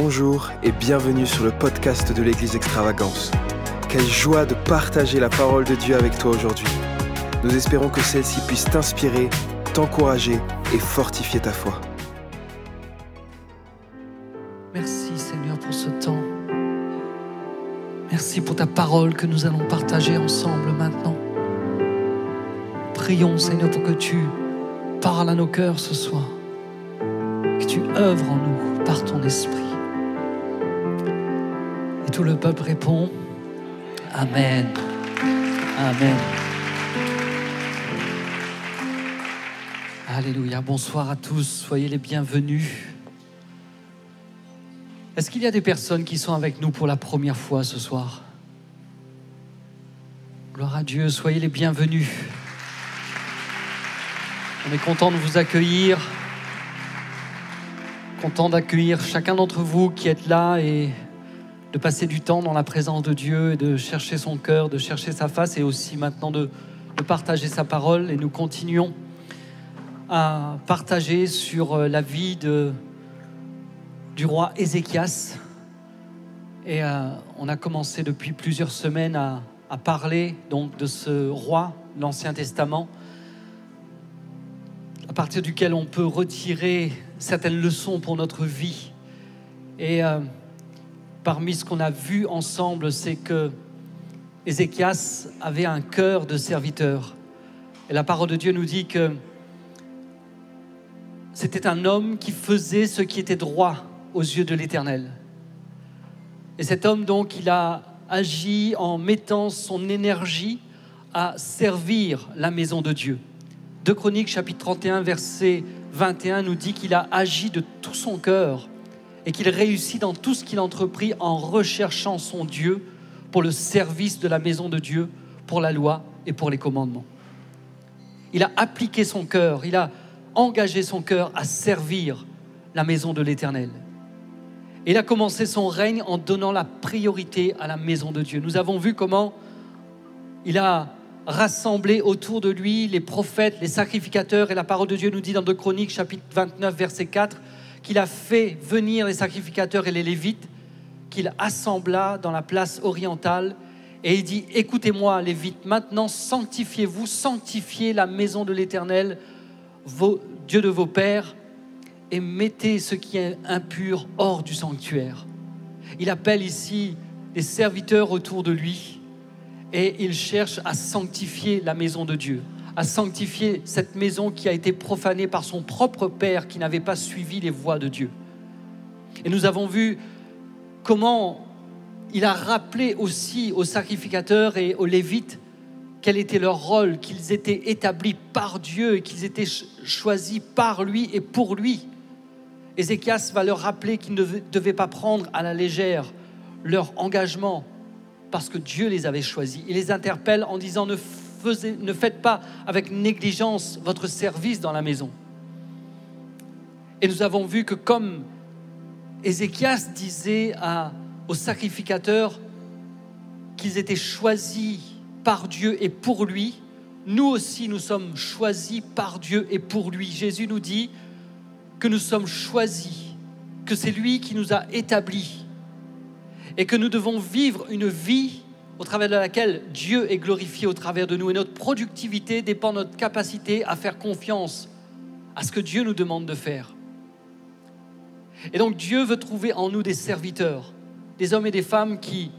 Bonjour et bienvenue sur le podcast de l'Église Extravagance. Quelle joie de partager la parole de Dieu avec toi aujourd'hui. Nous espérons que celle-ci puisse t'inspirer, t'encourager et fortifier ta foi. Merci Seigneur pour ce temps. Merci pour ta parole que nous allons partager ensemble maintenant. Prions Seigneur pour que tu parles à nos cœurs ce soir. Que tu œuvres en nous par ton esprit. Tout le peuple répond Amen. Amen. Alléluia. Bonsoir à tous. Soyez les bienvenus. Est-ce qu'il y a des personnes qui sont avec nous pour la première fois ce soir? Gloire à Dieu. Soyez les bienvenus. On est content de vous accueillir. Content d'accueillir chacun d'entre vous qui êtes là et de passer du temps dans la présence de Dieu et de chercher son cœur, de chercher sa face et aussi maintenant de, partager sa parole. Et nous continuons à partager sur euh, la vie de, du roi Ézéchias. Et euh, on a commencé depuis plusieurs semaines à, parler donc de ce roi l'Ancien Testament, à partir duquel on peut retirer certaines leçons pour notre vie. Et euh, parmi ce qu'on a vu ensemble, c'est que Ézéchias avait un cœur de serviteur. Et la parole de Dieu nous dit que c'était un homme qui faisait ce qui était droit aux yeux de l'Éternel. Et cet homme, donc, il a agi en mettant son énergie à servir la maison de Dieu. De Chroniques, chapitre 31, verset 21, nous dit qu'il a agi de tout son cœur et qu'il réussit dans tout ce qu'il entreprit en recherchant son Dieu pour le service de la maison de Dieu, pour la loi et pour les commandements. Il a appliqué son cœur, il a engagé son cœur à servir la maison de l'Éternel. Il a commencé son règne en donnant la priorité à la maison de Dieu. Nous avons vu comment il a rassemblé autour de lui les prophètes, les sacrificateurs, et la parole de Dieu nous dit dans 2 Chroniques chapitre 29 verset 4 qu'il a fait venir les sacrificateurs et les lévites, qu'il assembla dans la place orientale, et il dit, écoutez-moi lévites, maintenant sanctifiez-vous, sanctifiez la maison de l'Éternel, Dieu de vos pères, et mettez ce qui est impur hors du sanctuaire. Il appelle ici les serviteurs autour de lui et il cherche à sanctifier la maison de Dieu, à sanctifier cette maison qui a été profanée par son propre père qui n'avait pas suivi les voies de Dieu. Et nous avons vu comment il a rappelé aussi aux sacrificateurs et aux lévites quel était leur rôle, qu'ils étaient établis par Dieu et qu'ils étaient choisis par lui et pour lui. Ézéchias va leur rappeler qu'ils ne devaient pas prendre à la légère leur engagement parce que Dieu les avait choisis. Il les interpelle en disant ne, ne faites pas avec négligence votre service dans la maison. Et nous avons vu que comme Ézéchias disait aux sacrificateurs qu'ils étaient choisis par Dieu et pour lui, nous aussi nous sommes choisis par Dieu et pour lui. Jésus nous dit, que nous sommes choisis, que c'est lui qui nous a établis et que nous devons vivre une vie au travers de laquelle Dieu est glorifié au travers de nous et notre productivité dépend de notre capacité à faire confiance à ce que Dieu nous demande de faire. Et donc Dieu veut trouver en nous des serviteurs, des hommes et des femmes qui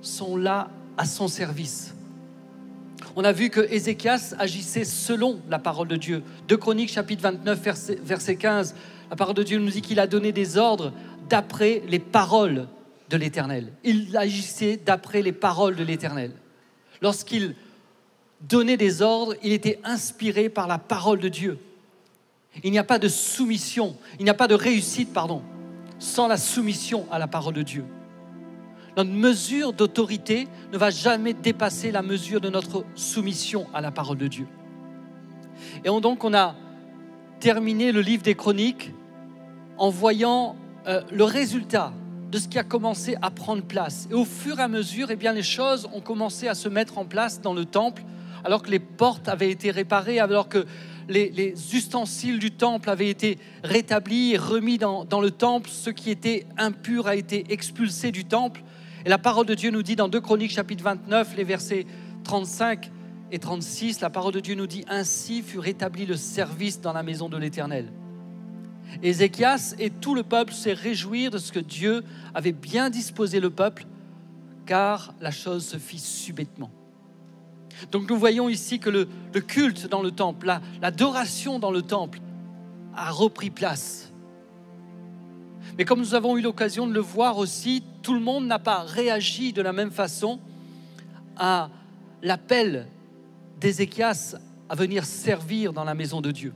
sont là à son service, on a vu que Ézéchias agissait selon la parole de Dieu. De Chroniques, chapitre 29, verset, 15, la parole de Dieu nous dit qu'il a donné des ordres d'après les paroles de l'Éternel. Il agissait d'après les paroles de l'Éternel. Lorsqu'il donnait des ordres, il était inspiré par la parole de Dieu. Il n'y a pas de soumission, il n'y a pas de réussite, pardon, sans la soumission à la parole de Dieu. Notre mesure d'autorité ne va jamais dépasser la mesure de notre soumission à la parole de Dieu. Et donc on a terminé le livre des chroniques en voyant euh, le résultat de ce qui a commencé à prendre place. Et au fur et à mesure, eh bien, les choses ont commencé à se mettre en place dans le temple, alors que les portes avaient été réparées, alors que les, ustensiles du temple avaient été rétablis et remis dans, dans le temple. Ce qui était impur a été expulsé du temple. Et la parole de Dieu nous dit dans 2 Chroniques chapitre 29, les versets 35 et 36, la parole de Dieu nous dit, Ainsi fut rétabli le service dans la maison de l'Éternel. Ézéchias et tout le peuple s'est réjouir de ce que Dieu avait bien disposé le peuple, car la chose se fit subitement. Donc nous voyons ici que le, culte dans le temple, l'adoration dans le temple a repris place. Mais comme nous avons eu l'occasion de le voir aussi, tout le monde n'a pas réagi de la même façon à l'appel d'Ézéchias à venir servir dans la maison de Dieu.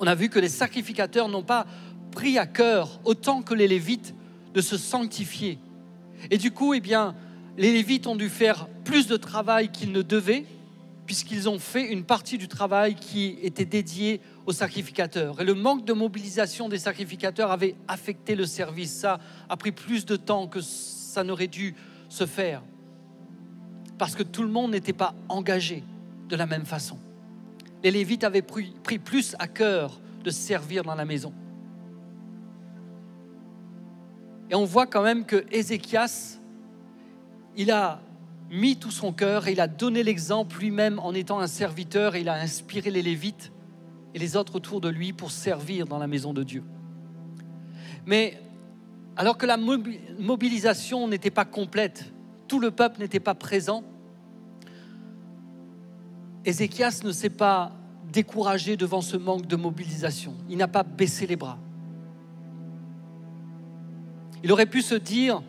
On a vu que les sacrificateurs n'ont pas pris à cœur autant que les Lévites de se sanctifier. Et du coup, eh les Lévites ont dû faire plus de travail qu'ils ne devaient, puisqu'ils ont fait une partie du travail qui était dédiée aux sacrificateurs. Et le manque de mobilisation des sacrificateurs avait affecté le service. Ça a pris plus de temps que ça n'aurait dû se faire, parce que tout le monde n'était pas engagé de la même façon. Les Lévites avaient pris, plus à cœur de servir dans la maison. Et on voit quand même que Ézéchias, il a mis tout son cœur il a donné l'exemple lui-même en étant un serviteur et il a inspiré les Lévites et les autres autour de lui pour servir dans la maison de Dieu. Mais alors que la mobilisation n'était pas complète, tout le peuple n'était pas présent, Ézéchias ne s'est pas découragé devant ce manque de mobilisation. Il n'a pas baissé les bras. Il aurait pu se dire,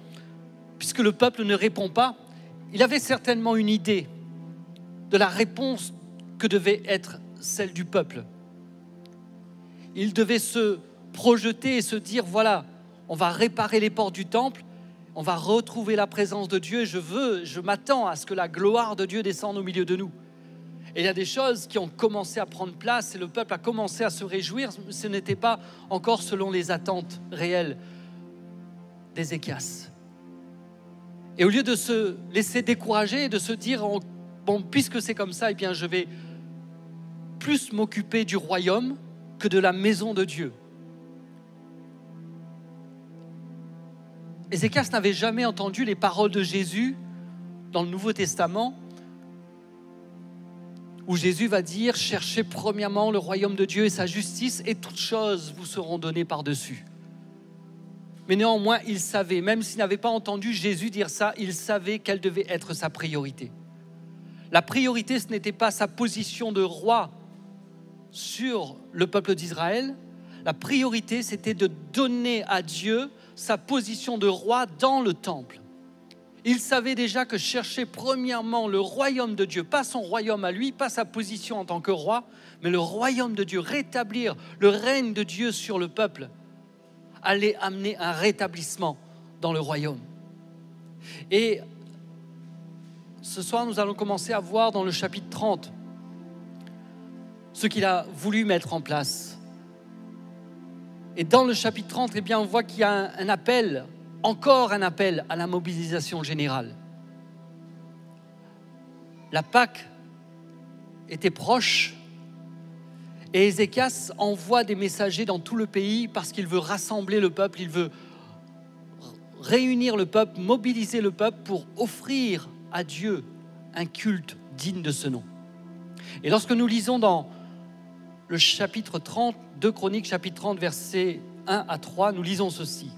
puisque le peuple ne répond pas, il avait certainement une idée de la réponse que devait être celle du peuple. Il devait se projeter et se dire, voilà, on va réparer les portes du temple, on va retrouver la présence de Dieu, je veux, je m'attends à ce que la gloire de Dieu descende au milieu de nous. Et il y a des choses qui ont commencé à prendre place et le peuple a commencé à se réjouir. Ce n'était pas encore selon les attentes réelles d'Ézéchias. Et au lieu de se laisser décourager et de se dire, bon, puisque c'est comme ça, eh bien, je vais plus m'occuper du royaume que de la maison de Dieu. Ézéchias n'avait jamais entendu les paroles de Jésus dans le Nouveau Testament où Jésus va dire, cherchez premièrement le royaume de Dieu et sa justice, et toutes choses vous seront données par-dessus. Mais néanmoins, il savait, même s'il n'avait pas entendu Jésus dire ça, il savait quelle devait être sa priorité. La priorité, ce n'était pas sa position de roi sur le peuple d'Israël. La priorité, c'était de donner à Dieu sa position de roi dans le temple. Il savait déjà que chercher premièrement le royaume de Dieu, pas son royaume à lui, pas sa position en tant que roi, mais le royaume de Dieu, rétablir le règne de Dieu sur le peuple, allait amener un rétablissement dans le royaume. Et ce soir, nous allons commencer à voir dans le chapitre 30 ce qu'il a voulu mettre en place. Et dans le chapitre 30, eh bien, on voit qu'il y a un, un appel encore un appel à la mobilisation générale. La Pâque était proche et Ézéchias envoie des messagers dans tout le pays parce qu'il veut rassembler le peuple, il veut réunir le peuple, mobiliser le peuple pour offrir à Dieu un culte digne de ce nom. Et lorsque nous lisons dans le chapitre 30, 2 Chroniques, chapitre 30, versets 1 à 3, nous lisons ceci.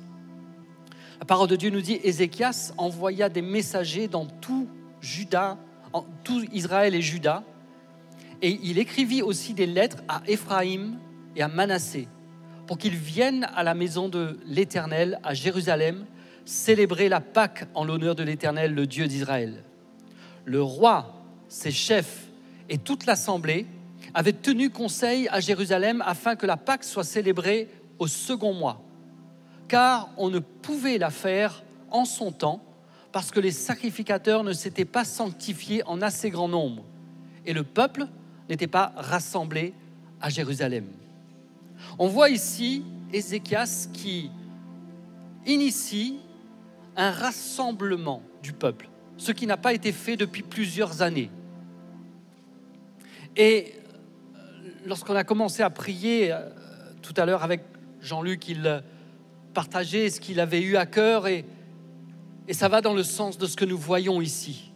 La parole de Dieu nous dit Ézéchias envoya des messagers dans tout Juda, en tout Israël et Juda, et il écrivit aussi des lettres à Éphraïm et à Manassé pour qu'ils viennent à la maison de l'Éternel à Jérusalem célébrer la Pâque en l'honneur de l'Éternel, le Dieu d'Israël. Le roi, ses chefs et toute l'assemblée avaient tenu conseil à Jérusalem afin que la Pâque soit célébrée au second mois car on ne pouvait la faire en son temps parce que les sacrificateurs ne s'étaient pas sanctifiés en assez grand nombre et le peuple n'était pas rassemblé à Jérusalem. On voit ici Ézéchias qui initie un rassemblement du peuple, ce qui n'a pas été fait depuis plusieurs années. Et lorsqu'on a commencé à prier euh, tout à l'heure avec Jean-Luc, il partageait ce qu'il avait eu à cœur et, et ça va dans le sens de ce que nous voyons ici.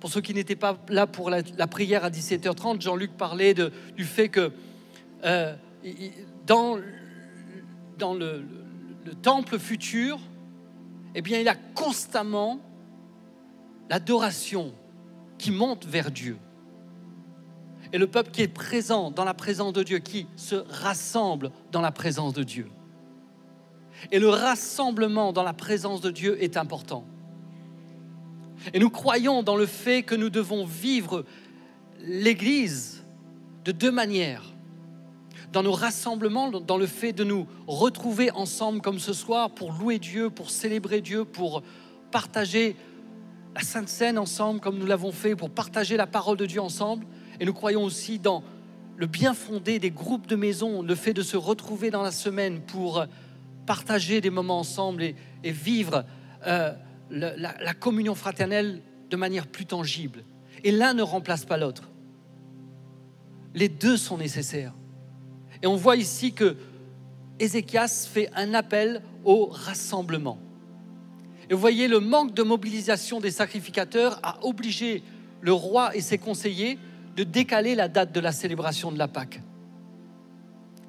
Pour ceux qui n'étaient pas là pour la, prière à 17h30, Jean-Luc parlait du fait que euh, dans, le, le, temple futur, eh bien, il a constamment l'adoration qui monte vers Dieu. Et le peuple qui est présent dans la présence de Dieu, qui se rassemble dans la présence de Dieu. Et le rassemblement dans la présence de Dieu est important. Et nous croyons dans le fait que nous devons vivre l'Église de deux manières. Dans nos rassemblements, dans le fait de nous retrouver ensemble comme ce soir pour louer Dieu, pour célébrer Dieu, pour partager la Sainte Seine ensemble comme nous l'avons fait, pour partager la parole de Dieu ensemble. Et nous croyons aussi dans le bien fondé des groupes de maison, le fait de se retrouver dans la semaine pour partager des moments ensemble et, vivre euh, la, communion fraternelle de manière plus tangible. Et l'un ne remplace pas l'autre. Les deux sont nécessaires. Et on voit ici que Ézéchias fait un appel au rassemblement. Et vous voyez, le manque de mobilisation des sacrificateurs a obligé le roi et ses conseillers de décaler la date de la célébration de la Pâque.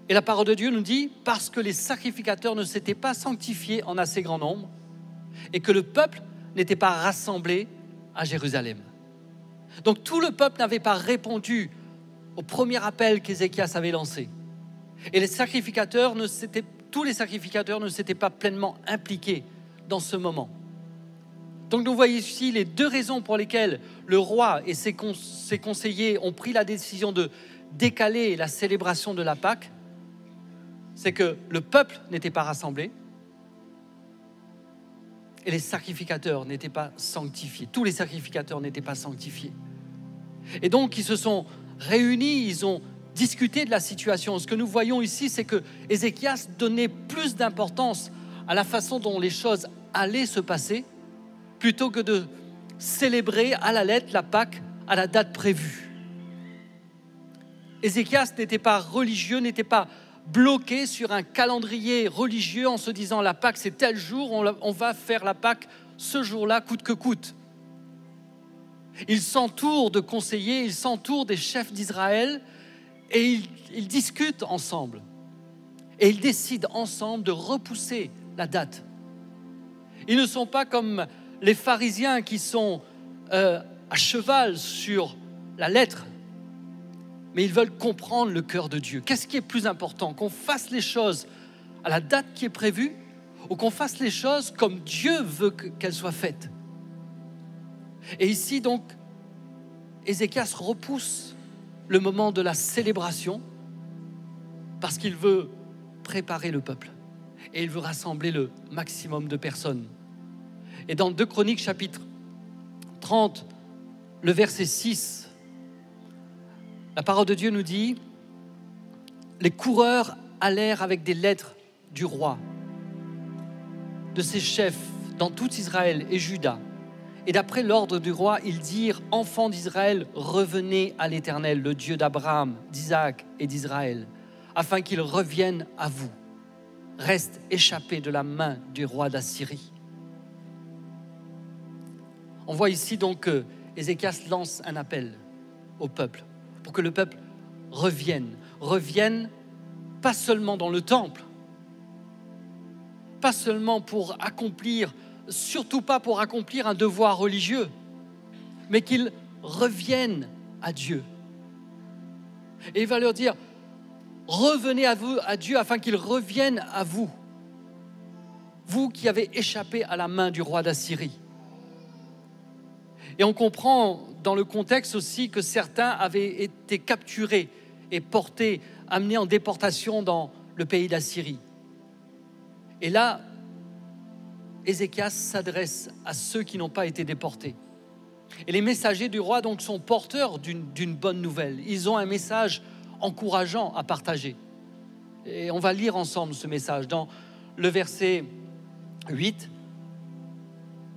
Et la parole de Dieu nous dit, parce que les sacrificateurs ne s'étaient pas sanctifiés en assez grand nombre, et que le peuple n'était pas rassemblé à Jérusalem. Donc tout le peuple n'avait pas répondu au premier appel qu'Ézéchias avait lancé. Et les sacrificateurs tous les sacrificateurs ne s'étaient pas pleinement impliqués dans ce moment. Donc nous voyons ici les deux raisons pour lesquelles le roi et ses conseillers ont pris la décision de décaler la célébration de la Pâque. C'est que le peuple n'était pas rassemblé, et les sacrificateurs n'étaient pas sanctifiés. Tous les sacrificateurs n'étaient pas sanctifiés. Et donc, ils se sont réunis, ils ont discuté de la situation. Ce que nous voyons ici, c'est que Ézéchias donnait plus d'importance à la façon dont les choses allaient se passer, plutôt que de célébrer à la lettre la Pâque à la date prévue. Ézéchias n'était pas religieux, n'était pas bloqué sur un calendrier religieux en se disant la Pâque c'est tel jour, on va faire la Pâque ce jour-là, coûte que coûte. Il s'entoure de conseillers, il s'entoure des chefs d'Israël et ils, discutent ensemble. Et ils décident ensemble de repousser la date. Ils ne sont pas comme les pharisiens qui sont euh, à cheval sur la lettre mais ils veulent comprendre le cœur de Dieu. Qu'est-ce qui est plus important? Qu'on fasse les choses à la date qui est prévue ou qu'on fasse les choses comme Dieu veut qu'elles soient faites? Et ici, donc, Ézéchias repousse le moment de la célébration parce qu'il veut préparer le peuple et il veut rassembler le maximum de personnes. Et dans 2 Chroniques chapitre 30, le verset 6, la parole de Dieu nous dit, les coureurs allèrent avec des lettres du roi, de ses chefs dans tout Israël et Juda. Et d'après l'ordre du roi, ils dirent, enfants d'Israël, revenez à l'Éternel, le Dieu d'Abraham, d'Isaac et d'Israël, afin qu'il revienne à vous. Reste échappé de la main du roi d'Assyrie. On voit ici donc que Ézéchias lance un appel au peuple pour que le peuple revienne. Revienne pas seulement dans le temple, pas seulement pour accomplir, surtout pas pour accomplir un devoir religieux, mais qu'ils reviennent à Dieu. Et il va leur dire, revenez à à Dieu, afin qu'il revienne à vous, vous qui avez échappé à la main du roi d'Assyrie. Et on comprend dans le contexte aussi que certains avaient été capturés et portés, amenés en déportation dans le pays d'Assyrie. Et là, Ézéchias s'adresse à ceux qui n'ont pas été déportés. Et les messagers du roi donc sont porteurs d'une bonne nouvelle. Ils ont un message encourageant à partager. Et on va lire ensemble ce message. Dans le verset 8,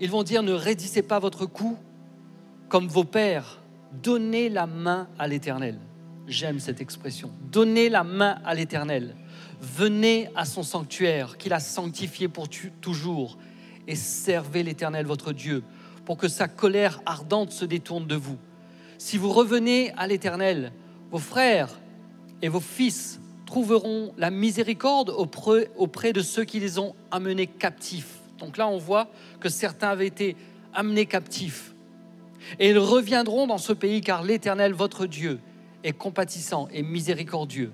ils vont dire, ne raidissez pas votre cou comme vos pères, donnez la main à l'Éternel. J'aime cette expression. Donnez la main à l'Éternel. Venez à son sanctuaire qu'il a sanctifié pour toujours et servez l'Éternel votre Dieu pour que sa colère ardente se détourne de vous. Si vous revenez à l'Éternel, vos frères et vos fils trouveront la miséricorde auprès, de ceux qui les ont amenés captifs. Donc là, on voit que certains avaient été amenés captifs. Et ils reviendront dans ce pays car l'Éternel, votre Dieu, est compatissant et miséricordieux.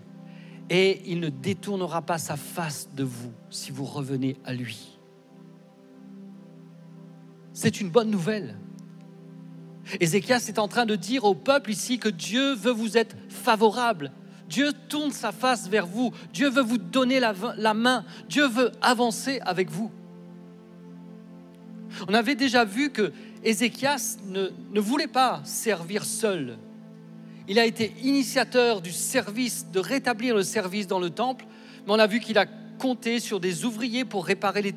Et il ne détournera pas sa face de vous si vous revenez à lui. C'est une bonne nouvelle. Ézéchias est en train de dire au peuple ici que Dieu veut vous être favorable. Dieu tourne sa face vers vous. Dieu veut vous donner la, la main. Dieu veut avancer avec vous. On avait déjà vu que Ézéchias ne, ne voulait pas servir seul. Il a été initiateur du service, de rétablir le service dans le temple, mais on a vu qu'il a compté sur des ouvriers pour réparer les,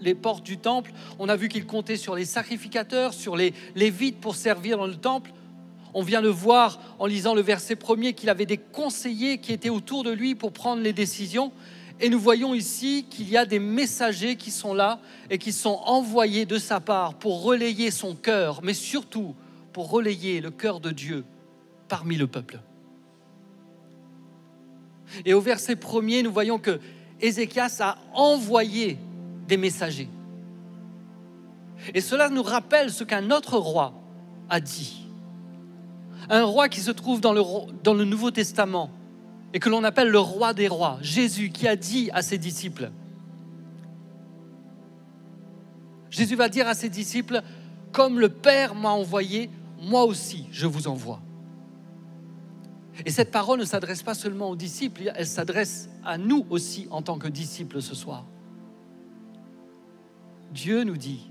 les portes du temple. On a vu qu'il comptait sur les sacrificateurs, sur les lévites pour servir dans le temple. On vient de voir en lisant le verset premier qu'il avait des conseillers qui étaient autour de lui pour prendre les décisions. Et nous voyons ici qu'il y a des messagers qui sont là et qui sont envoyés de sa part pour relayer son cœur, mais surtout pour relayer le cœur de Dieu parmi le peuple. Et au verset premier, nous voyons que Ézéchias a envoyé des messagers. Et cela nous rappelle ce qu'un autre roi a dit. Un roi qui se trouve dans le, dans le Nouveau Testament et que l'on appelle le roi des rois, Jésus, qui a dit à ses disciples, Jésus va dire à ses disciples, comme le Père m'a envoyé, moi aussi je vous envoie. Et cette parole ne s'adresse pas seulement aux disciples, elle s'adresse à nous aussi en tant que disciples ce soir. Dieu nous dit,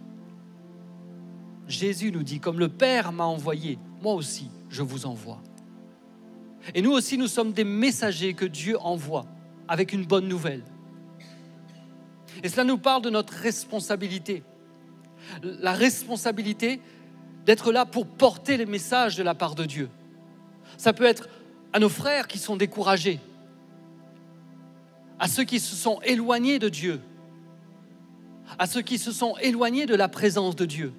Jésus nous dit, comme le Père m'a envoyé, moi aussi je vous envoie. Et nous aussi, nous sommes des messagers que Dieu envoie avec une bonne nouvelle. Et cela nous parle de notre responsabilité. La responsabilité d'être là pour porter les messages de la part de Dieu. Ça peut être à nos frères qui sont découragés, à ceux qui se sont éloignés de Dieu, à ceux qui se sont éloignés de la présence de Dieu.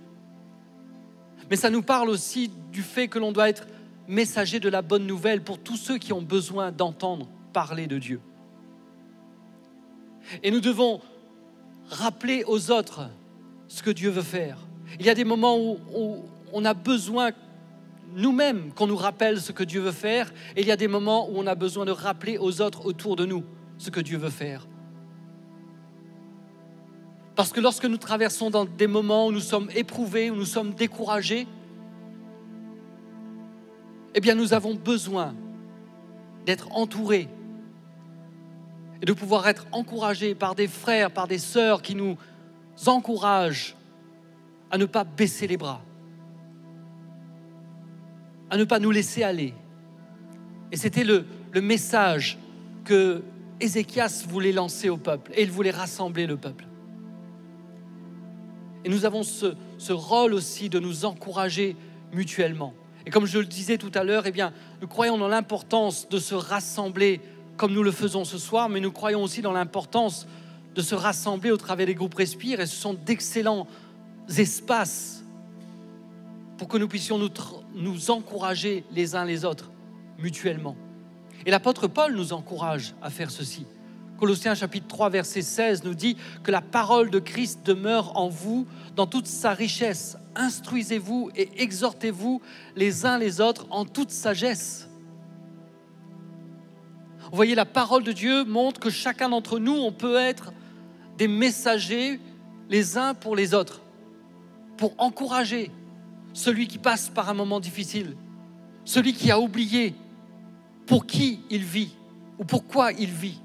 Mais ça nous parle aussi du fait que l'on doit être messager de la bonne nouvelle pour tous ceux qui ont besoin d'entendre parler de Dieu. Et nous devons rappeler aux autres ce que Dieu veut faire. Il y a des moments où, on a besoin nous-mêmes qu'on nous rappelle ce que Dieu veut faire, et il y a des moments où on a besoin de rappeler aux autres autour de nous ce que Dieu veut faire. Parce que lorsque nous traversons dans des moments où nous sommes éprouvés, où nous sommes découragés, eh bien nous avons besoin d'être entourés et de pouvoir être encouragés par des frères, par des sœurs qui nous encouragent à ne pas baisser les bras, à ne pas nous laisser aller. Et c'était le, message que Ézéchias voulait lancer au peuple, et il voulait rassembler le peuple. Et nous avons ce, ce rôle aussi de nous encourager mutuellement. Et comme je le disais tout à l'heure, eh bien, nous croyons dans l'importance de se rassembler comme nous le faisons ce soir, mais nous croyons aussi dans l'importance de se rassembler au travers des groupes Respire, et ce sont d'excellents espaces pour que nous puissions nous, nous encourager les uns les autres mutuellement. Et l'apôtre Paul nous encourage à faire ceci. Colossiens chapitre 3 verset 16 nous dit que la parole de Christ demeure en vous dans toute sa richesse. Instruisez-vous et exhortez-vous les uns les autres en toute sagesse. Vous voyez, la parole de Dieu montre que chacun d'entre nous, on peut être des messagers les uns pour les autres, pour encourager, celui qui passe par un moment difficile, celui qui a oublié pour qui il vit ou pourquoi il vit.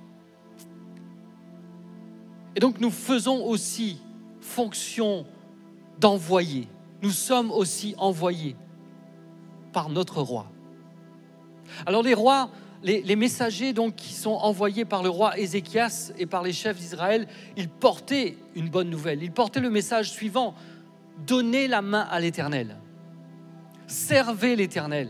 Et donc nous faisons aussi fonction d'envoyer. Nous sommes aussi envoyés par notre roi. Alors les rois, les, messagers donc qui sont envoyés par le roi Ézéchias et par les chefs d'Israël, ils portaient une bonne nouvelle. Ils portaient le message suivant Donnez la main à l'Éternel. Servez l'Éternel.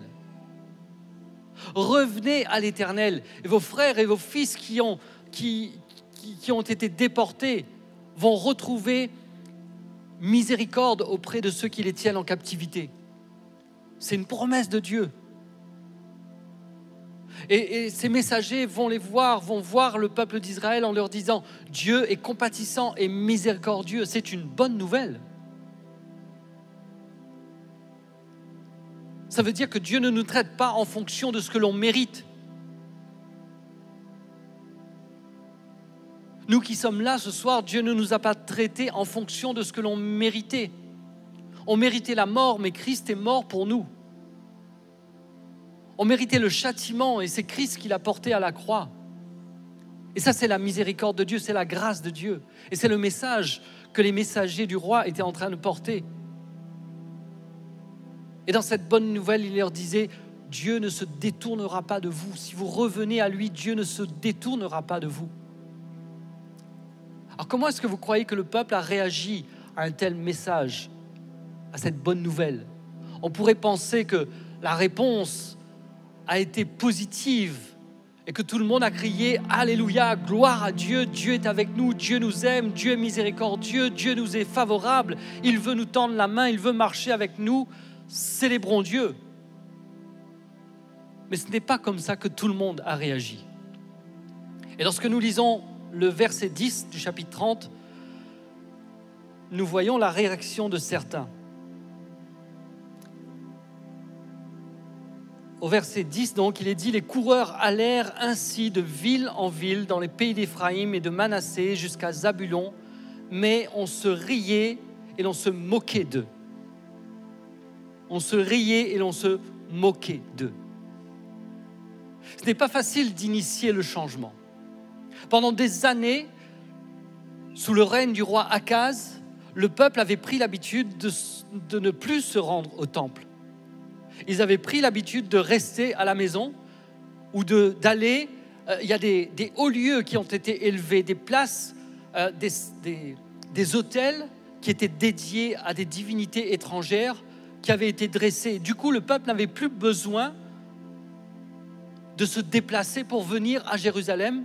revenez à l'Éternel. Et vos frères et vos fils qui ont, qui, qui ont été déportés vont retrouver miséricorde auprès de ceux qui les tiennent en captivité. C'est une promesse de Dieu. Et, ces messagers vont les voir, vont voir le peuple d'Israël en leur disant, Dieu est compatissant et miséricordieux. C'est une bonne nouvelle. Ça veut dire que Dieu ne nous traite pas en fonction de ce que l'on mérite. Nous qui sommes là ce soir, Dieu ne nous a pas traités en fonction de ce que l'on méritait. On méritait la mort, mais Christ est mort pour nous. On méritait le châtiment et c'est Christ qui l'a porté à la croix. Et ça, c'est la miséricorde de Dieu, c'est la grâce de Dieu. Et c'est le message que les messagers du roi étaient en train de porter. Et dans cette bonne nouvelle, il leur disait, Dieu ne se détournera pas de vous. Si vous revenez à lui, Dieu ne se détournera pas de vous. Alors comment est-ce que vous croyez que le peuple a réagi à un tel message, à cette bonne nouvelle? On pourrait penser que la réponse a été positive et que tout le monde a crié Alléluia, gloire à Dieu, Dieu est avec nous, Dieu nous aime, Dieu est miséricordieux, Dieu nous est favorable, il veut nous tendre la main, il veut marcher avec nous, célébrons Dieu. Mais ce n'est pas comme ça que tout le monde a réagi. Et lorsque nous lisons le verset 10 du chapitre 30, nous voyons la réaction de certains. Au verset 10, donc, il est dit Les coureurs allèrent ainsi de ville en ville dans les pays d'Éphraïm et de Manassé jusqu'à Zabulon, mais on se riait et l'on se moquait d'eux. On se riait et l'on se moquait d'eux. Ce n'est pas facile d'initier le changement. Pendant des années, sous le règne du roi Akaz, le peuple avait pris l'habitude de, ne plus se rendre au temple ils avaient pris l'habitude de rester à la maison ou d'aller. Euh, il y a des, hauts lieux qui ont été élevés, des places, euh, des, des, hôtels qui étaient dédiés à des divinités étrangères qui avaient été dressés. Du coup, le peuple n'avait plus besoin de se déplacer pour venir à Jérusalem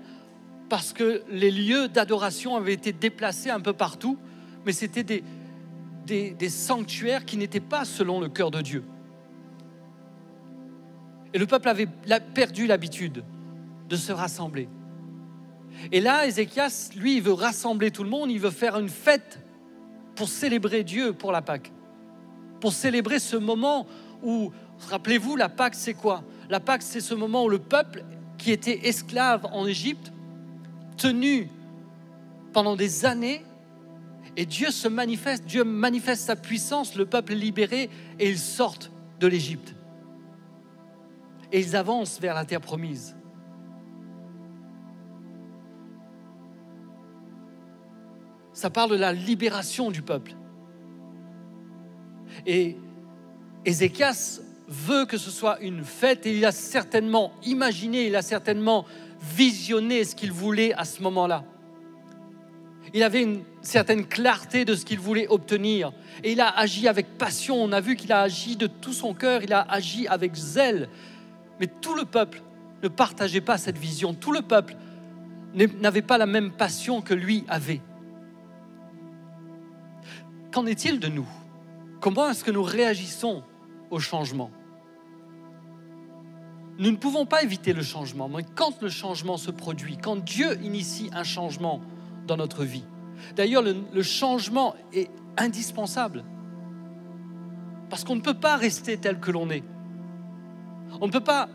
parce que les lieux d'adoration avaient été déplacés un peu partout, mais c'était des, sanctuaires qui n'étaient pas selon le cœur de Dieu. Et le peuple avait perdu l'habitude de se rassembler. Et là, Ézéchias, lui, il veut rassembler tout le monde, il veut faire une fête pour célébrer Dieu pour la Pâque. Pour célébrer ce moment où, rappelez-vous, la Pâque, c'est quoi? La Pâque, c'est ce moment où le peuple qui était esclave en Égypte, tenu pendant des années, et Dieu se manifeste, Dieu manifeste sa puissance, le peuple est libéré et ils sortent de l'Égypte et ils avancent vers la terre promise. Ça parle de la libération du peuple. Et Ézéchias veut que ce soit une fête et il a certainement imaginé, il a certainement visionné ce qu'il voulait à ce moment-là. Il avait une certaine clarté de ce qu'il voulait obtenir et il a agi avec passion. On a vu qu'il a agi de tout son cœur, il a agi avec zèle. Mais tout le peuple ne partageait pas cette vision. Tout le peuple n'avait pas la même passion que lui avait. Qu'en est-il de nous? Comment est-ce que nous réagissons au changement? Nous ne pouvons pas éviter le changement, mais quand le changement se produit, quand Dieu initie un changement dans notre vie, d'ailleurs le, changement est indispensable, parce qu'on ne peut pas rester tel que l'on est. On ne peut pas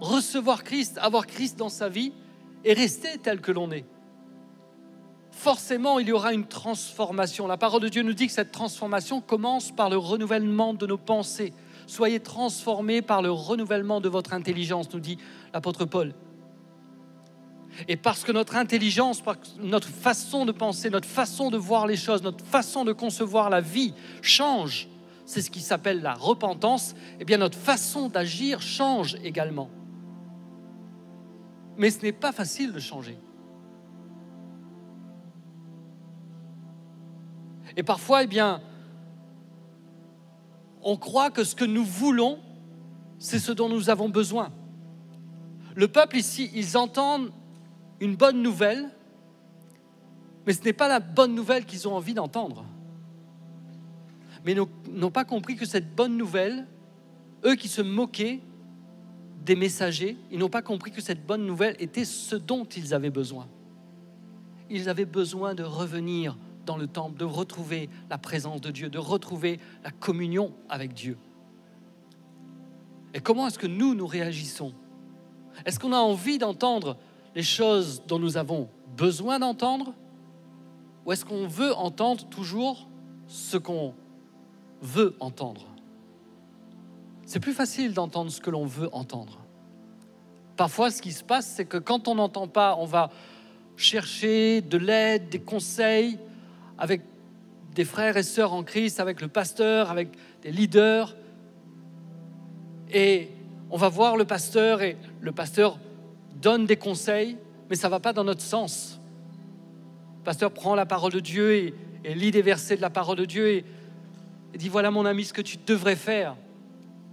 recevoir Christ, avoir Christ dans sa vie et rester tel que l'on est. Forcément, il y aura une transformation. La parole de Dieu nous dit que cette transformation commence par le renouvellement de nos pensées. Soyez transformés par le renouvellement de votre intelligence, nous dit l'apôtre Paul. Et parce que notre intelligence, notre façon de penser, notre façon de voir les choses, notre façon de concevoir la vie change, c'est ce qui s'appelle la repentance, eh bien notre façon d'agir change également. Mais ce n'est pas facile de changer. Et parfois, eh bien, on croit que ce que nous voulons, c'est ce dont nous avons besoin. Le peuple ici, ils entendent une bonne nouvelle, mais ce n'est pas la bonne nouvelle qu'ils ont envie d'entendre. Mais ils n'ont pas compris que cette bonne nouvelle, eux qui se moquaient des messagers, ils n'ont pas compris que cette bonne nouvelle était ce dont ils avaient besoin. Ils avaient besoin de revenir dans le temple, de retrouver la présence de Dieu, de retrouver la communion avec Dieu. Et comment est-ce que nous, nous réagissons? Est-ce qu'on a envie d'entendre les choses dont nous avons besoin d'entendre? Ou est-ce qu'on veut entendre toujours ce qu'on veut entendre? C'est plus facile d'entendre ce que l'on veut entendre. Parfois, ce qui se passe, c'est que quand on n'entend pas, on va chercher de l'aide, des conseils, avec des frères et sœurs en Christ, avec le pasteur, avec des leaders. Et on va voir le pasteur et le pasteur donne des conseils, mais ça ne va pas dans notre sens. Le pasteur prend la parole de Dieu et, lit des versets de la parole de Dieu et, et dit, voilà mon ami ce que tu devrais faire.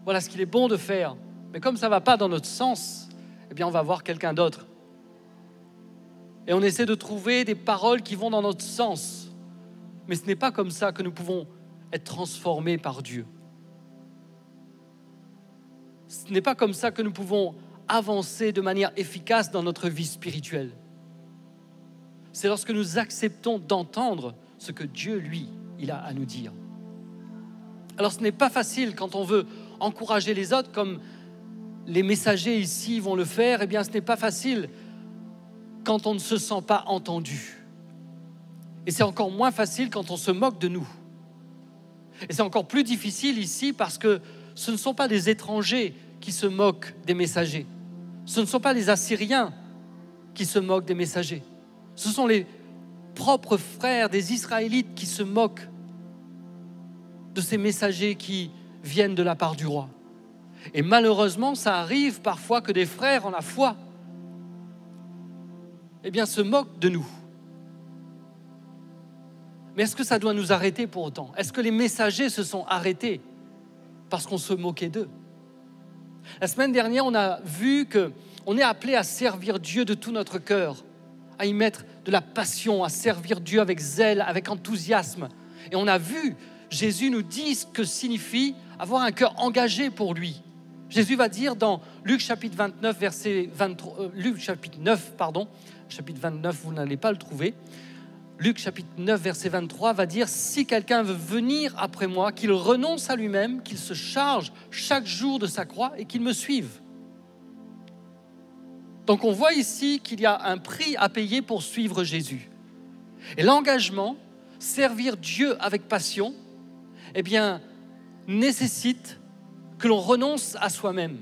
Voilà ce qu'il est bon de faire. Mais comme ça ne va pas dans notre sens, eh bien on va voir quelqu'un d'autre. Et on essaie de trouver des paroles qui vont dans notre sens. Mais ce n'est pas comme ça que nous pouvons être transformés par Dieu. Ce n'est pas comme ça que nous pouvons avancer de manière efficace dans notre vie spirituelle. C'est lorsque nous acceptons d'entendre ce que Dieu, lui, il a à nous dire. Alors ce n'est pas facile quand on veut encourager les autres comme les messagers ici vont le faire, eh bien ce n'est pas facile quand on ne se sent pas entendu. Et c'est encore moins facile quand on se moque de nous. Et c'est encore plus difficile ici parce que ce ne sont pas des étrangers qui se moquent des messagers. Ce ne sont pas les Assyriens qui se moquent des messagers. Ce sont les propres frères des Israélites qui se moquent de ces messagers qui viennent de la part du roi. Et malheureusement, ça arrive parfois que des frères en la foi eh bien, se moquent de nous. Mais est-ce que ça doit nous arrêter pour autant? Est-ce que les messagers se sont arrêtés parce qu'on se moquait d'eux? La semaine dernière, on a vu que on est appelé à servir Dieu de tout notre cœur, à y mettre de la passion, à servir Dieu avec zèle, avec enthousiasme. Et on a vu Jésus nous dit ce que signifie avoir un cœur engagé pour lui. Jésus va dire dans Luc chapitre 29 verset 23 euh, chapitre 9 pardon, chapitre 29 vous n'allez pas le trouver. Luc chapitre 9, verset 23 va dire, si quelqu'un veut venir après moi, qu'il renonce à lui-même, qu'il se charge chaque jour de sa croix et qu'il me suive. Donc on voit ici qu'il y a un prix à payer pour suivre Jésus. Et l'engagement, servir Dieu avec passion, eh bien, nécessite que l'on renonce à soi-même,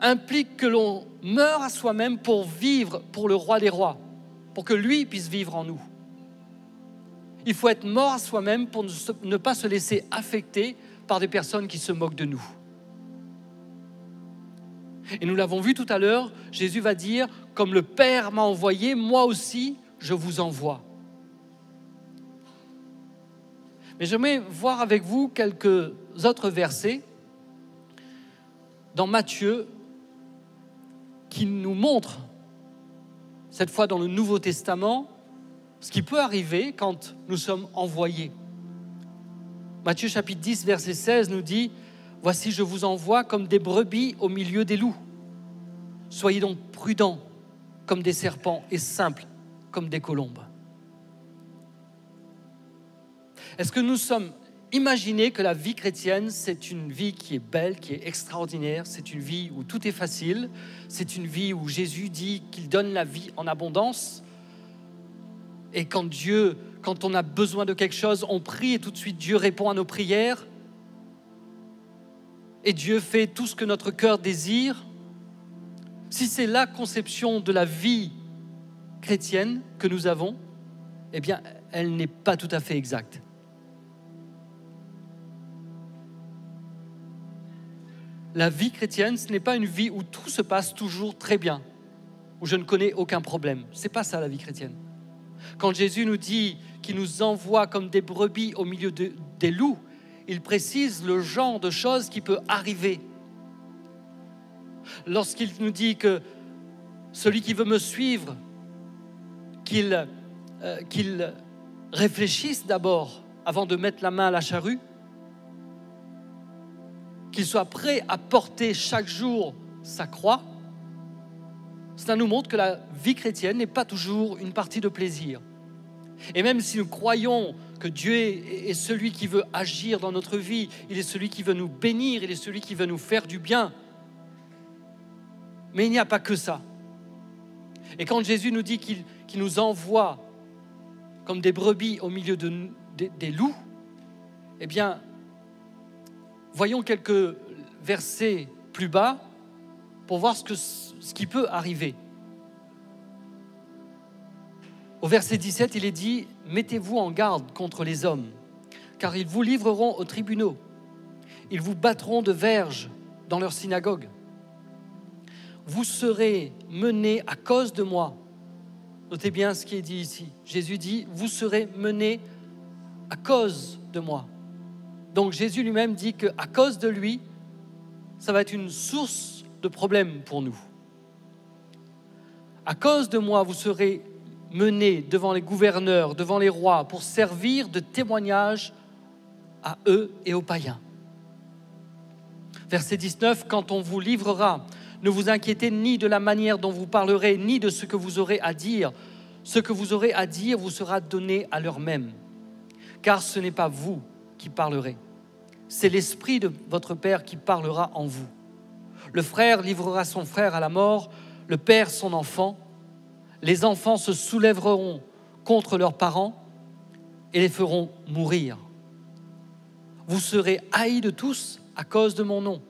implique que l'on meure à soi-même pour vivre pour le roi des rois pour que lui puisse vivre en nous. Il faut être mort à soi-même pour ne pas se laisser affecter par des personnes qui se moquent de nous. Et nous l'avons vu tout à l'heure, Jésus va dire, comme le Père m'a envoyé, moi aussi, je vous envoie. Mais j'aimerais voir avec vous quelques autres versets dans Matthieu qui nous montrent cette fois dans le Nouveau Testament, ce qui peut arriver quand nous sommes envoyés. Matthieu chapitre 10, verset 16 nous dit, Voici, je vous envoie comme des brebis au milieu des loups. Soyez donc prudents comme des serpents et simples comme des colombes. Est-ce que nous sommes imaginés que la vie chrétienne, c'est une vie qui est belle, qui est extraordinaire, c'est une vie où tout est facile, c'est une vie où Jésus dit qu'il donne la vie en abondance. Et quand Dieu, quand on a besoin de quelque chose, on prie et tout de suite Dieu répond à nos prières. Et Dieu fait tout ce que notre cœur désire. Si c'est la conception de la vie chrétienne que nous avons, eh bien, elle n'est pas tout à fait exacte. La vie chrétienne, ce n'est pas une vie où tout se passe toujours très bien, où je ne connais aucun problème. C'est pas ça la vie chrétienne. Quand Jésus nous dit qu'il nous envoie comme des brebis au milieu des loups, il précise le genre de choses qui peut arriver. lorsqu'il nous dit que celui qui veut me suivre, qu'il euh, qu'il réfléchisse d'abord avant de mettre la main à la charrue, qu'il soit prêt à porter chaque jour sa croix, cela nous montre que la vie chrétienne n'est pas toujours une partie de plaisir. Et même si nous croyons que Dieu est celui qui veut agir dans notre vie, il est celui qui veut nous bénir, il est celui qui veut nous faire du bien, mais il n'y a pas que ça. Et quand Jésus nous dit qu'il nous envoie comme des brebis au milieu de, des loups, eh bien, voyons quelques versets plus bas pour voir ce, qui peut arriver. Au verset 17, il est dit, Mettez-vous en garde contre les hommes, car ils vous livreront aux tribunaux. Ils vous battront de verges dans leurs synagogues. Vous serez menés à cause de moi. Notez bien ce qui est dit ici. Jésus dit, vous serez menés à cause de moi. Donc Jésus lui-même dit qu'à cause de lui, ça va être une source de problèmes pour nous. À cause de moi, vous serez menés devant les gouverneurs, devant les rois, pour servir de témoignage à eux et aux païens. Verset 19, quand on vous livrera, ne vous inquiétez ni de la manière dont vous parlerez, ni de ce que vous aurez à dire. Ce que vous aurez à dire vous sera donné à l'heure même. Car ce n'est pas vous qui parlerez, c'est l'Esprit de votre Père qui parlera en vous. Le frère livrera son frère à la mort, le Père son enfant les enfants se soulèveront contre leurs parents et les feront mourir. Vous serez haïs de tous à cause de mon nom,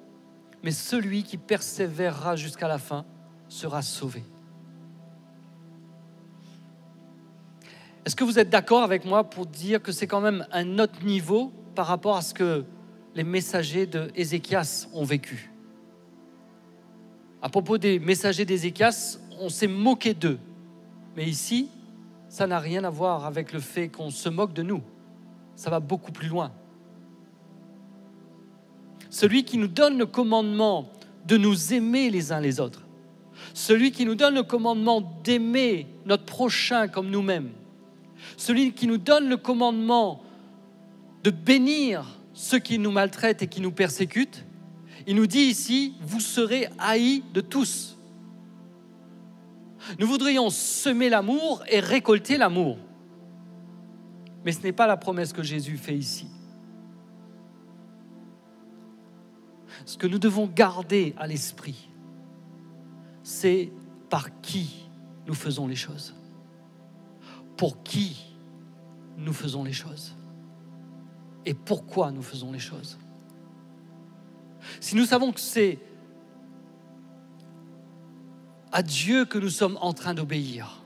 mais celui qui persévérera jusqu'à la fin sera sauvé. Est-ce que vous êtes d'accord avec moi pour dire que c'est quand même un autre niveau par rapport à ce que les messagers de ont vécu? À propos des messagers d'Ézéchias, on s'est moqué d'eux. Mais ici, ça n'a rien à voir avec le fait qu'on se moque de nous. Ça va beaucoup plus loin. Celui qui nous donne le commandement de nous aimer les uns les autres. Celui qui nous donne le commandement d'aimer notre prochain comme nous-mêmes. Celui qui nous donne le commandement de bénir ceux qui nous maltraitent et qui nous persécutent. Il nous dit ici, vous serez haïs de tous. Nous voudrions semer l'amour et récolter l'amour. Mais ce n'est pas la promesse que Jésus fait ici. Ce que nous devons garder à l'esprit, c'est par qui nous faisons les choses. Pour qui nous faisons les choses. Et pourquoi nous faisons les choses. Si nous savons que c'est à Dieu que nous sommes en train d'obéir.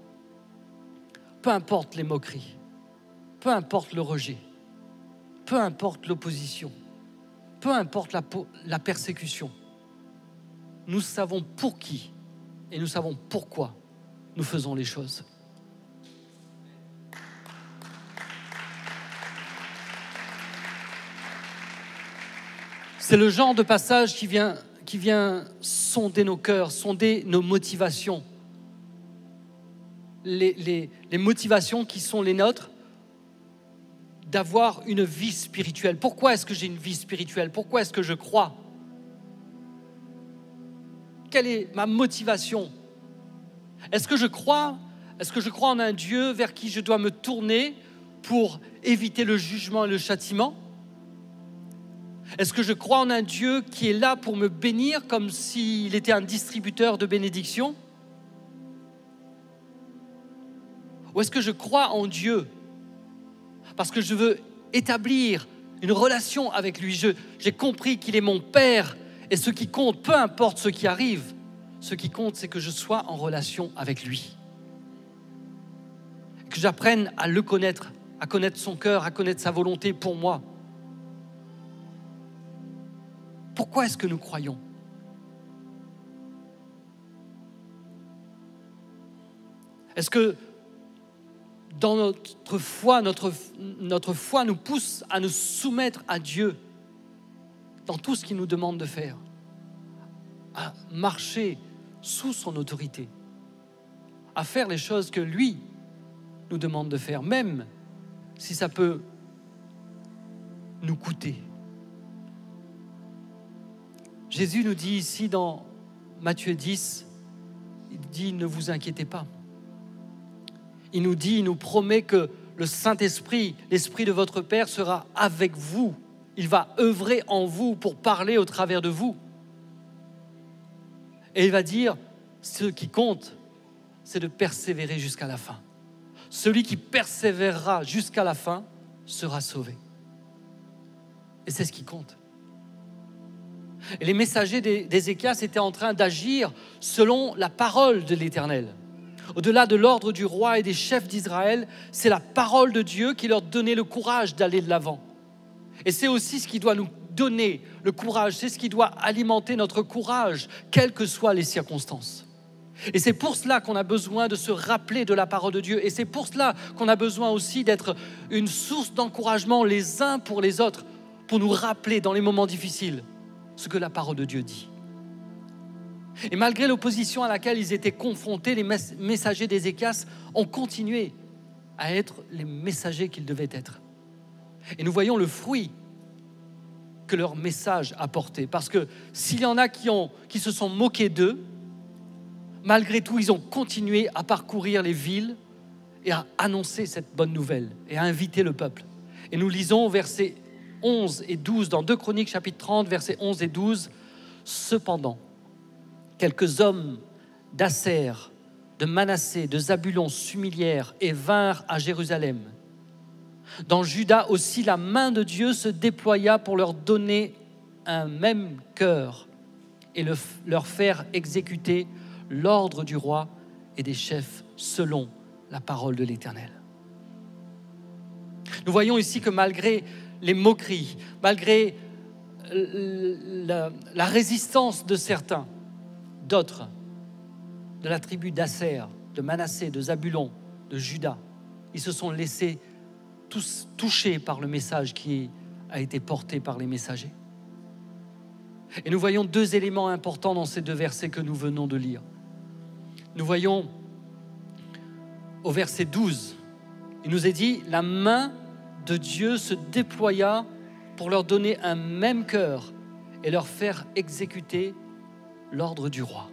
Peu importe les moqueries, peu importe le rejet, peu importe l'opposition, peu importe la, persécution, nous savons pour qui et nous savons pourquoi nous faisons les choses. C'est le genre de passage qui vient qui sonder nos cœurs, sonder nos motivations. Les, motivations qui sont les nôtres d'avoir une vie spirituelle. Pourquoi est-ce que j'ai une vie spirituelle? Pourquoi est-ce que je crois? Quelle est ma motivation? Est-ce que je crois Est-ce que je crois en un Dieu vers qui je dois me tourner pour éviter le jugement et le châtiment? Est-ce que je crois en un Dieu qui est là pour me bénir comme s'il était un distributeur de bénédictions? Ou est-ce que je crois en Dieu parce que je veux établir une relation avec lui? J'ai compris qu'il est mon Père et ce qui compte, peu importe ce qui arrive, ce qui compte, c'est que je sois en relation avec lui. Que j'apprenne à le connaître, à connaître son cœur, à connaître sa volonté pour moi. Pourquoi est-ce que nous croyons? Est-ce que dans notre foi, notre, foi nous pousse à nous soumettre à Dieu dans tout ce qu'il nous demande de faire? À marcher sous son autorité, à faire les choses que lui nous demande de faire, même si ça peut nous coûter. Jésus nous dit ici dans Matthieu 10, il dit ne vous inquiétez pas. Il nous dit, il nous promet que le Saint-Esprit, l'Esprit de votre Père sera avec vous. Il va œuvrer en vous pour parler au travers de vous. Et il va dire, ce qui compte, c'est de persévérer jusqu'à la fin. Celui qui persévérera jusqu'à la fin sera sauvé. Et c'est ce qui compte. Et les messagers d'Ézéchias étaient en train d'agir selon la parole de l'Éternel. Au-delà de l'ordre du roi et des chefs d'Israël, c'est la parole de Dieu qui leur donnait le courage d'aller de l'avant. Et c'est aussi ce qui doit nous donner le courage, c'est ce qui doit alimenter notre courage, quelles que soient les circonstances. Et c'est pour cela qu'on a besoin de se rappeler de la parole de Dieu. Et c'est pour cela qu'on a besoin aussi d'être une source d'encouragement les uns pour les autres, pour nous rappeler dans les moments difficiles ce que la parole de Dieu dit. Et malgré l'opposition à laquelle ils étaient confrontés, les messagers d'Ézéchias ont continué à être les messagers qu'ils devaient être. Et nous voyons le fruit que leur message a porté. Parce que s'il y en a qui, ont, qui se sont moqués d'eux, malgré tout, ils ont continué à parcourir les villes et à annoncer cette bonne nouvelle et à inviter le peuple. Et nous lisons versets 11 et 12 dans 2 Chroniques chapitre 30, versets 11 et 12. Cependant, quelques hommes d'Asser, de Manassé, de Zabulon s'humilièrent et vinrent à Jérusalem. Dans Juda aussi, la main de Dieu se déploya pour leur donner un même cœur et leur faire exécuter l'ordre du roi et des chefs selon la parole de l'Éternel. Nous voyons ici que malgré les moqueries, malgré la, résistance de certains, d'autres, de la tribu d'Asser, de Manassé, de Zabulon, de Judas, ils se sont laissés tous touchés par le message qui a été porté par les messagers. Et nous voyons deux éléments importants dans ces deux versets que nous venons de lire. Nous voyons au verset 12, il nous est dit, la main de Dieu se déploya pour leur donner un même cœur et leur faire exécuter l'ordre du roi.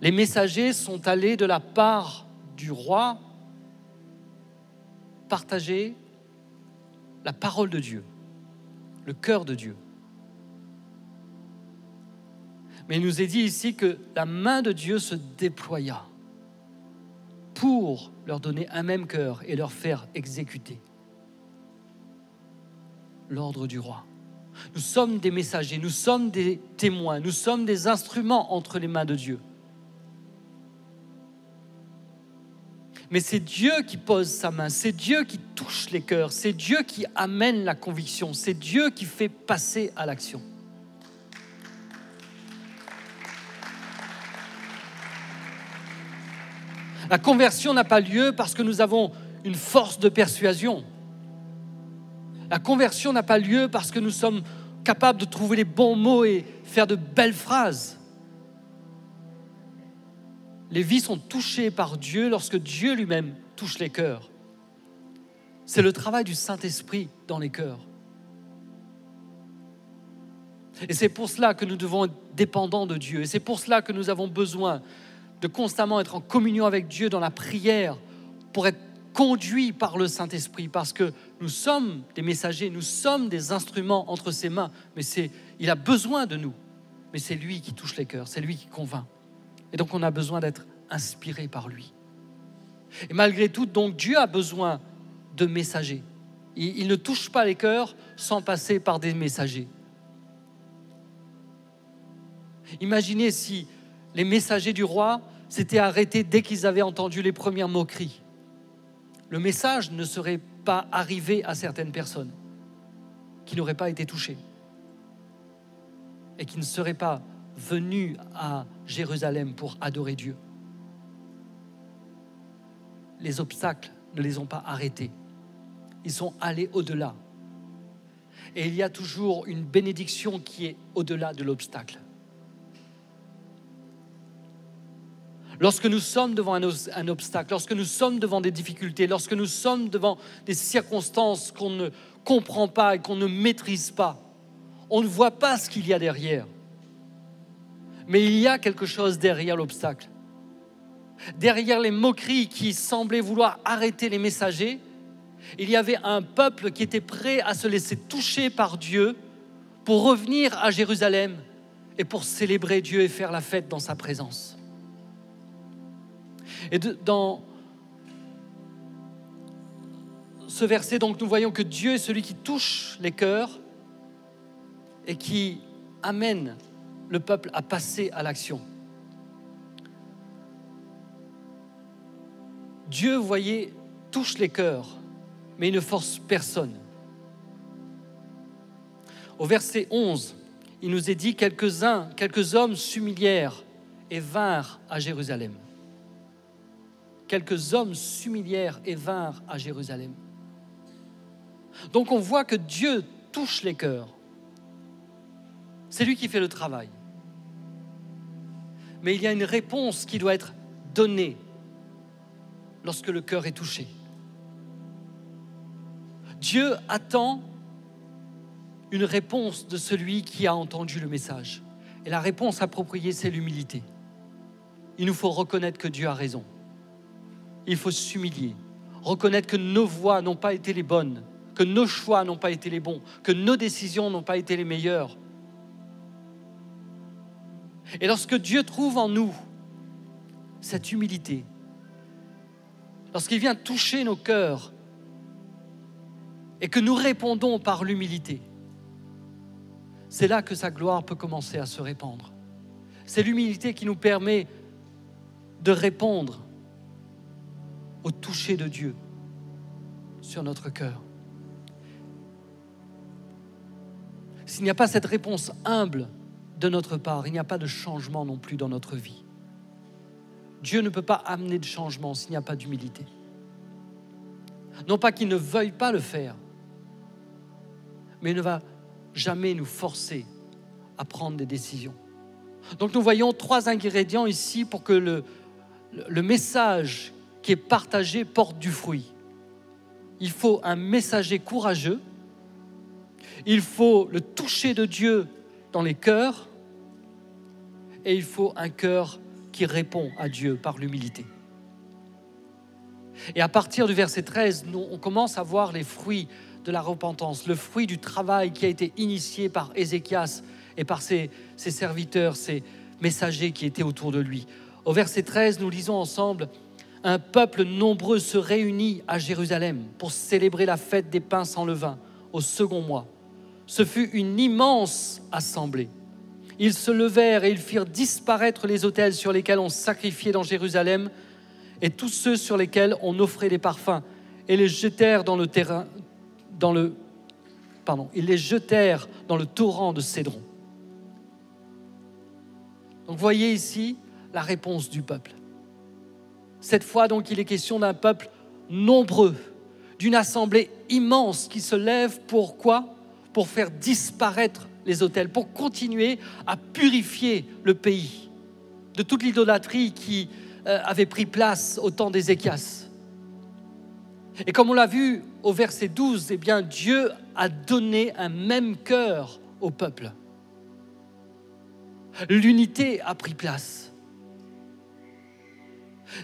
Les messagers sont allés de la part du roi partager la parole de Dieu, le cœur de Dieu. Mais il nous est dit ici que la main de Dieu se déploya pour leur donner un même cœur et leur faire exécuter l'ordre du roi. Nous sommes des messagers, nous sommes des témoins, nous sommes des instruments entre les mains de Dieu. Mais c'est Dieu qui pose sa main, c'est Dieu qui touche les cœurs, c'est Dieu qui amène la conviction, c'est Dieu qui fait passer à l'action. La conversion n'a pas lieu parce que nous avons une force de persuasion. La conversion n'a pas lieu parce que nous sommes capables de trouver les bons mots et faire de belles phrases. Les vies sont touchées par Dieu lorsque Dieu lui-même touche les cœurs. C'est le travail du Saint-Esprit dans les cœurs. Et c'est pour cela que nous devons être dépendants de Dieu. Et c'est pour cela que nous avons besoin de constamment être en communion avec Dieu dans la prière pour être conduit par le Saint-Esprit parce que nous sommes des messagers, nous sommes des instruments entre ses mains, mais c'est il a besoin de nous. Mais c'est lui qui touche les cœurs, c'est lui qui convainc. Et donc on a besoin d'être inspiré par lui. Et malgré tout, donc Dieu a besoin de messagers. Il, il ne touche pas les cœurs sans passer par des messagers. Imaginez si les messagers du roi s'étaient arrêtés dès qu'ils avaient entendu les premières moqueries le message ne serait pas arrivé à certaines personnes qui n'auraient pas été touchées et qui ne seraient pas venues à Jérusalem pour adorer Dieu. Les obstacles ne les ont pas arrêtés. Ils sont allés au-delà. Et il y a toujours une bénédiction qui est au-delà de l'obstacle. Lorsque nous sommes devant un, obstacle, lorsque nous sommes devant des difficultés, lorsque nous sommes devant des circonstances qu'on ne comprend pas et qu'on ne maîtrise pas, on ne voit pas ce qu'il y a derrière. Mais il y a quelque chose derrière l'obstacle. Derrière les moqueries qui semblaient vouloir arrêter les messagers, il y avait un peuple qui était prêt à se laisser toucher par Dieu pour revenir à Jérusalem et pour célébrer Dieu et faire la fête dans sa présence. Et dans ce verset, donc, nous voyons que Dieu est celui qui touche les cœurs et qui amène le peuple à passer à l'action. Dieu, voyez, touche les cœurs, mais il ne force personne. Au verset 11, il nous est dit quelques-uns, quelques hommes s'humilièrent et vinrent à Jérusalem. Quelques hommes s'humilièrent et vinrent à Jérusalem. Donc on voit que Dieu touche les cœurs. C'est lui qui fait le travail. Mais il y a une réponse qui doit être donnée lorsque le cœur est touché. Dieu attend une réponse de celui qui a entendu le message. Et la réponse appropriée, c'est l'humilité. Il nous faut reconnaître que Dieu a raison. Il faut s'humilier, reconnaître que nos voix n'ont pas été les bonnes, que nos choix n'ont pas été les bons, que nos décisions n'ont pas été les meilleures. Et lorsque Dieu trouve en nous cette humilité, lorsqu'il vient toucher nos cœurs et que nous répondons par l'humilité, c'est là que sa gloire peut commencer à se répandre. C'est l'humilité qui nous permet de répondre au toucher de Dieu sur notre cœur. S'il n'y a pas cette réponse humble de notre part, il n'y a pas de changement non plus dans notre vie. Dieu ne peut pas amener de changement s'il n'y a pas d'humilité. Non pas qu'il ne veuille pas le faire, mais il ne va jamais nous forcer à prendre des décisions. Donc nous voyons trois ingrédients ici pour que le, message qui est partagé porte du fruit. Il faut un messager courageux, il faut le toucher de Dieu dans les cœurs, et il faut un cœur qui répond à Dieu par l'humilité. Et à partir du verset 13, nous, on commence à voir les fruits de la repentance, le fruit du travail qui a été initié par Ézéchias et par ses, ses serviteurs, ses messagers qui étaient autour de lui. Au verset 13, nous lisons ensemble, un peuple nombreux se réunit à Jérusalem pour célébrer la fête des pains sans levain au second mois. Ce fut une immense assemblée. Ils se levèrent et ils firent disparaître les autels sur lesquels on sacrifiait dans Jérusalem et tous ceux sur lesquels on offrait des parfums et les jetèrent dans le terrain, dans le, pardon, torrent de Cédron. Donc voyez ici la réponse du peuple. Cette fois donc il est question d'un peuple nombreux, d'une assemblée immense qui se lève pour quoi? Pour faire disparaître les autels, pour continuer à purifier le pays de toute l'idolâtrie qui euh, avait pris place au temps d'Ézéchias. Et comme on l'a vu au verset 12, eh bien Dieu a donné un même cœur au peuple. L'unité a pris place.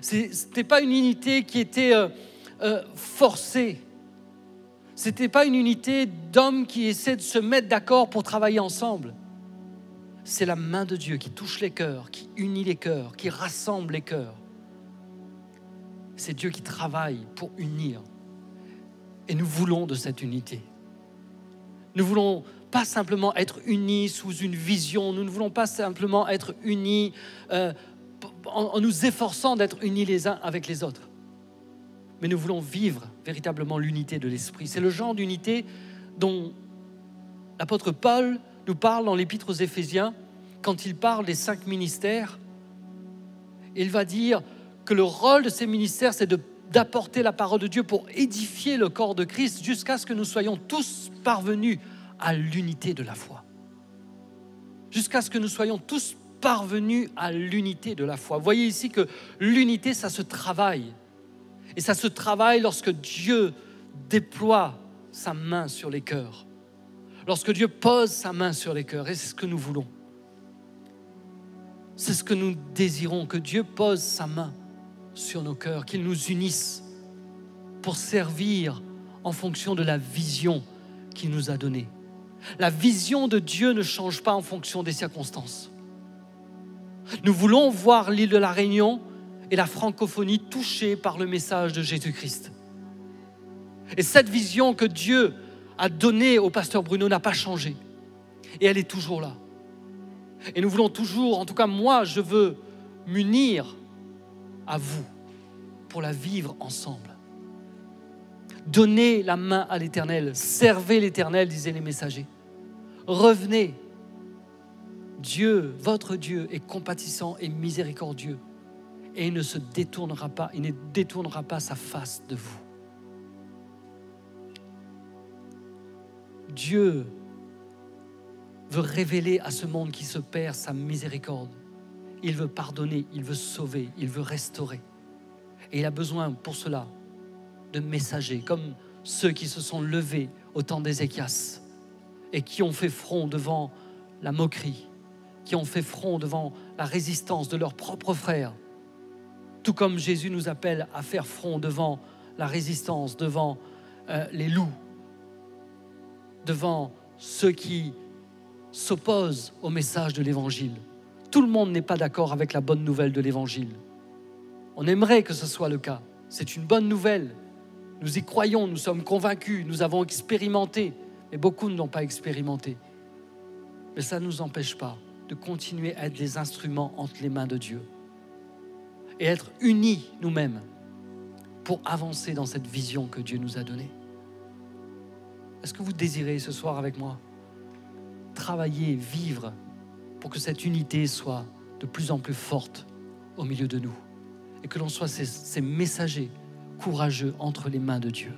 Ce n'était pas une unité qui était euh, euh, forcée ce n'était pas une unité d'hommes qui essaient de se mettre d'accord pour travailler ensemble. C'est la main de Dieu qui touche les cœurs, qui unit les cœurs, qui rassemble les cœurs. C'est Dieu qui travaille pour unir. Et nous voulons de cette unité. Nous voulons pas simplement être unis sous une vision, nous ne voulons pas simplement être unis euh, en nous efforçant d'être unis les uns avec les autres mais nous voulons vivre véritablement l'unité de l'Esprit. C'est le genre d'unité dont l'apôtre Paul nous parle dans l'épître aux Éphésiens quand il parle des cinq ministères. Il va dire que le rôle de ces ministères, c'est d'apporter la parole de Dieu pour édifier le corps de Christ jusqu'à ce que nous soyons tous parvenus à l'unité de la foi. Jusqu'à ce que nous soyons tous parvenus à l'unité de la foi. Vous voyez ici que l'unité, ça se travaille. Et ça se travaille lorsque Dieu déploie sa main sur les cœurs. Lorsque Dieu pose sa main sur les cœurs. Et c'est ce que nous voulons. C'est ce que nous désirons, que Dieu pose sa main sur nos cœurs, qu'il nous unisse pour servir en fonction de la vision qu'il nous a donnée. La vision de Dieu ne change pas en fonction des circonstances. Nous voulons voir l'île de la Réunion et la francophonie touchées par le message de Jésus-Christ. Et cette vision que Dieu a donnée au pasteur Bruno n'a pas changé. Et elle est toujours là. Et nous voulons toujours, en tout cas moi, je veux m'unir à vous pour la vivre ensemble. Donnez la main à l'Éternel, servez l'Éternel, disaient les messagers. Revenez. Dieu, votre Dieu, est compatissant et miséricordieux et il ne se détournera pas, il ne détournera pas sa face de vous. Dieu veut révéler à ce monde qui se perd sa miséricorde. Il veut pardonner, il veut sauver, il veut restaurer. Et il a besoin pour cela de messagers, comme ceux qui se sont levés au temps d'Ézéchias et qui ont fait front devant la moquerie, qui ont fait front devant la résistance de leurs propres frères. Tout comme Jésus nous appelle à faire front devant la résistance, devant euh, les loups, devant ceux qui s'opposent au message de l'Évangile. Tout le monde n'est pas d'accord avec la bonne nouvelle de l'Évangile. On aimerait que ce soit le cas. C'est une bonne nouvelle. Nous y croyons, nous sommes convaincus, nous avons expérimenté, mais beaucoup ne l'ont pas expérimenté. Mais ça ne nous empêche pas de continuer à être des instruments entre les mains de Dieu et être unis nous-mêmes pour avancer dans cette vision que Dieu nous a donnée. Est-ce que vous désirez ce soir avec moi travailler, vivre pour que cette unité soit de plus en plus forte au milieu de nous et que l'on soit ces, ces messagers courageux entre les mains de Dieu?